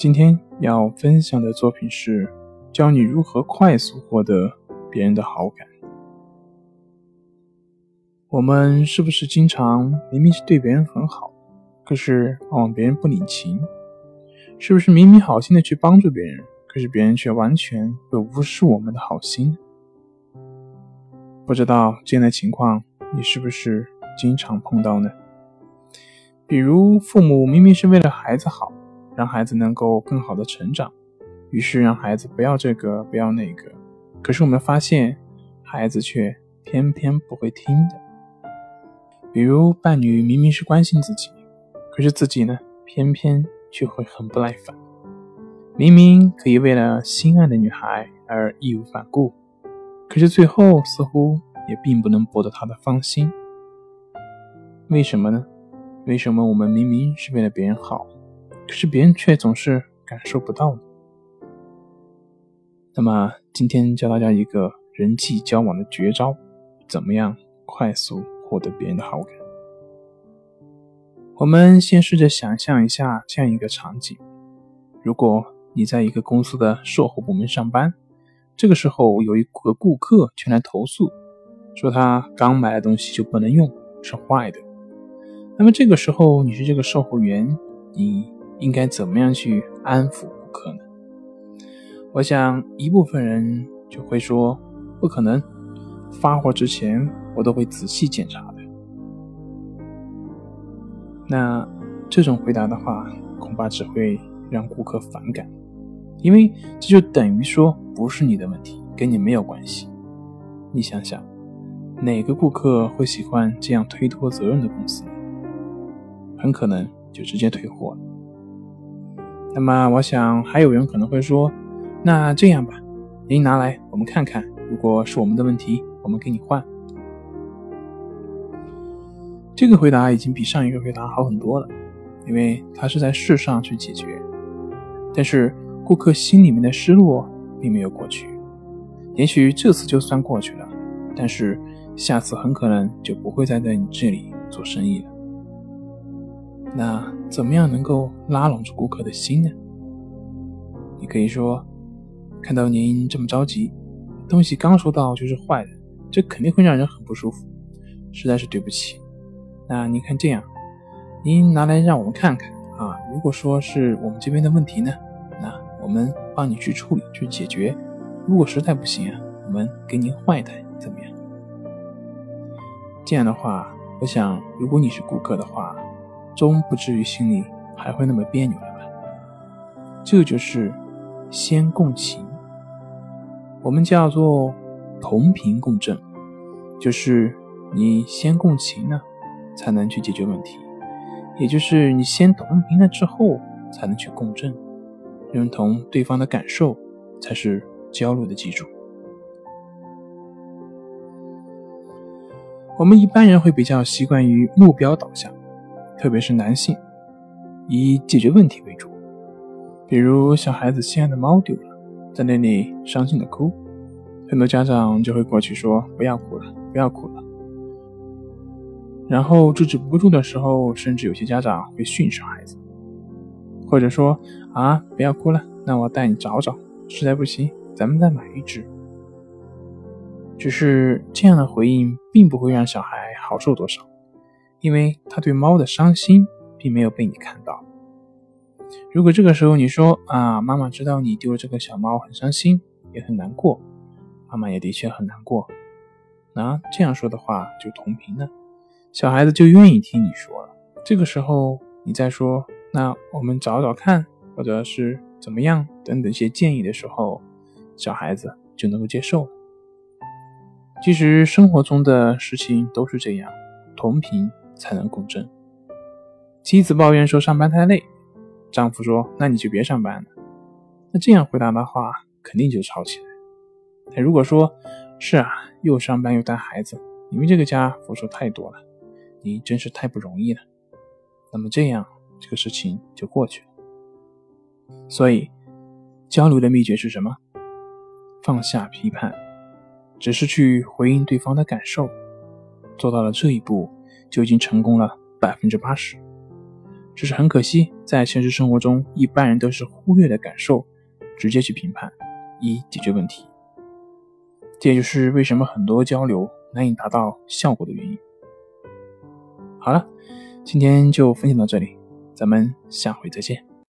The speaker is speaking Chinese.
今天要分享的作品是教你如何快速获得别人的好感。我们是不是经常明明是对别人很好，可是往往别人不领情？是不是明明好心的去帮助别人，可是别人却完全会无视我们的好心？不知道这样的情况你是不是经常碰到呢？比如父母明明是为了孩子好。让孩子能够更好的成长，于是让孩子不要这个不要那个，可是我们发现孩子却偏偏不会听的。比如伴侣明明是关心自己，可是自己呢偏偏却会很不耐烦。明明可以为了心爱的女孩而义无反顾，可是最后似乎也并不能博得她的芳心。为什么呢？为什么我们明明是为了别人好？可是别人却总是感受不到呢。那么今天教大家一个人际交往的绝招，怎么样快速获得别人的好感？我们先试着想象一下这样一个场景：如果你在一个公司的售后部门上班，这个时候有一个顾客前来投诉，说他刚买的东西就不能用，是坏的。那么这个时候你是这个售后员，你。应该怎么样去安抚顾客呢？我想一部分人就会说：“不可能，发货之前我都会仔细检查的。”那这种回答的话，恐怕只会让顾客反感，因为这就等于说不是你的问题，跟你没有关系。你想想，哪个顾客会喜欢这样推脱责任的公司？很可能就直接退货了。那么，我想还有人可能会说：“那这样吧，您拿来我们看看，如果是我们的问题，我们给你换。”这个回答已经比上一个回答好很多了，因为他是在事上去解决。但是顾客心里面的失落并没有过去，也许这次就算过去了，但是下次很可能就不会再在你这里做生意了。那怎么样能够拉拢住顾客的心呢？你可以说：“看到您这么着急，东西刚收到就是坏的，这肯定会让人很不舒服，实在是对不起。那您看这样，您拿来让我们看看啊。如果说是我们这边的问题呢，那我们帮你去处理去解决。如果实在不行啊，我们给您换一台，怎么样？这样的话，我想如果你是顾客的话。”终不至于心里还会那么别扭了吧？这就是先共情，我们叫做同频共振，就是你先共情呢，才能去解决问题，也就是你先同频了之后，才能去共振，认同对方的感受，才是交流的基础。我们一般人会比较习惯于目标导向。特别是男性，以解决问题为主。比如小孩子心爱的猫丢了，在那里伤心的哭，很多家长就会过去说：“不要哭了，不要哭了。”然后制止不住的时候，甚至有些家长会训斥孩子，或者说：“啊，不要哭了，那我带你找找，实在不行，咱们再买一只。”只是这样的回应，并不会让小孩好受多少。因为他对猫的伤心并没有被你看到。如果这个时候你说啊，妈妈知道你丢了这个小猫很伤心，也很难过，妈妈也的确很难过。那这样说的话就同频了，小孩子就愿意听你说了。这个时候你再说，那我们找找看，或者是怎么样等等一些建议的时候，小孩子就能够接受了。其实生活中的事情都是这样，同频。才能共振。妻子抱怨说上班太累，丈夫说那你就别上班了。那这样回答的话，肯定就吵起来。但如果说是啊，又上班又带孩子，你为这个家付出太多了，你真是太不容易了。那么这样这个事情就过去了。所以，交流的秘诀是什么？放下批判，只是去回应对方的感受。做到了这一步，就已经成功了百分之八十。只是很可惜，在现实生活中，一般人都是忽略的感受。直接去评判，以解决问题，这也就是为什么很多交流难以达到效果的原因。好了，今天就分享到这里，咱们下回再见。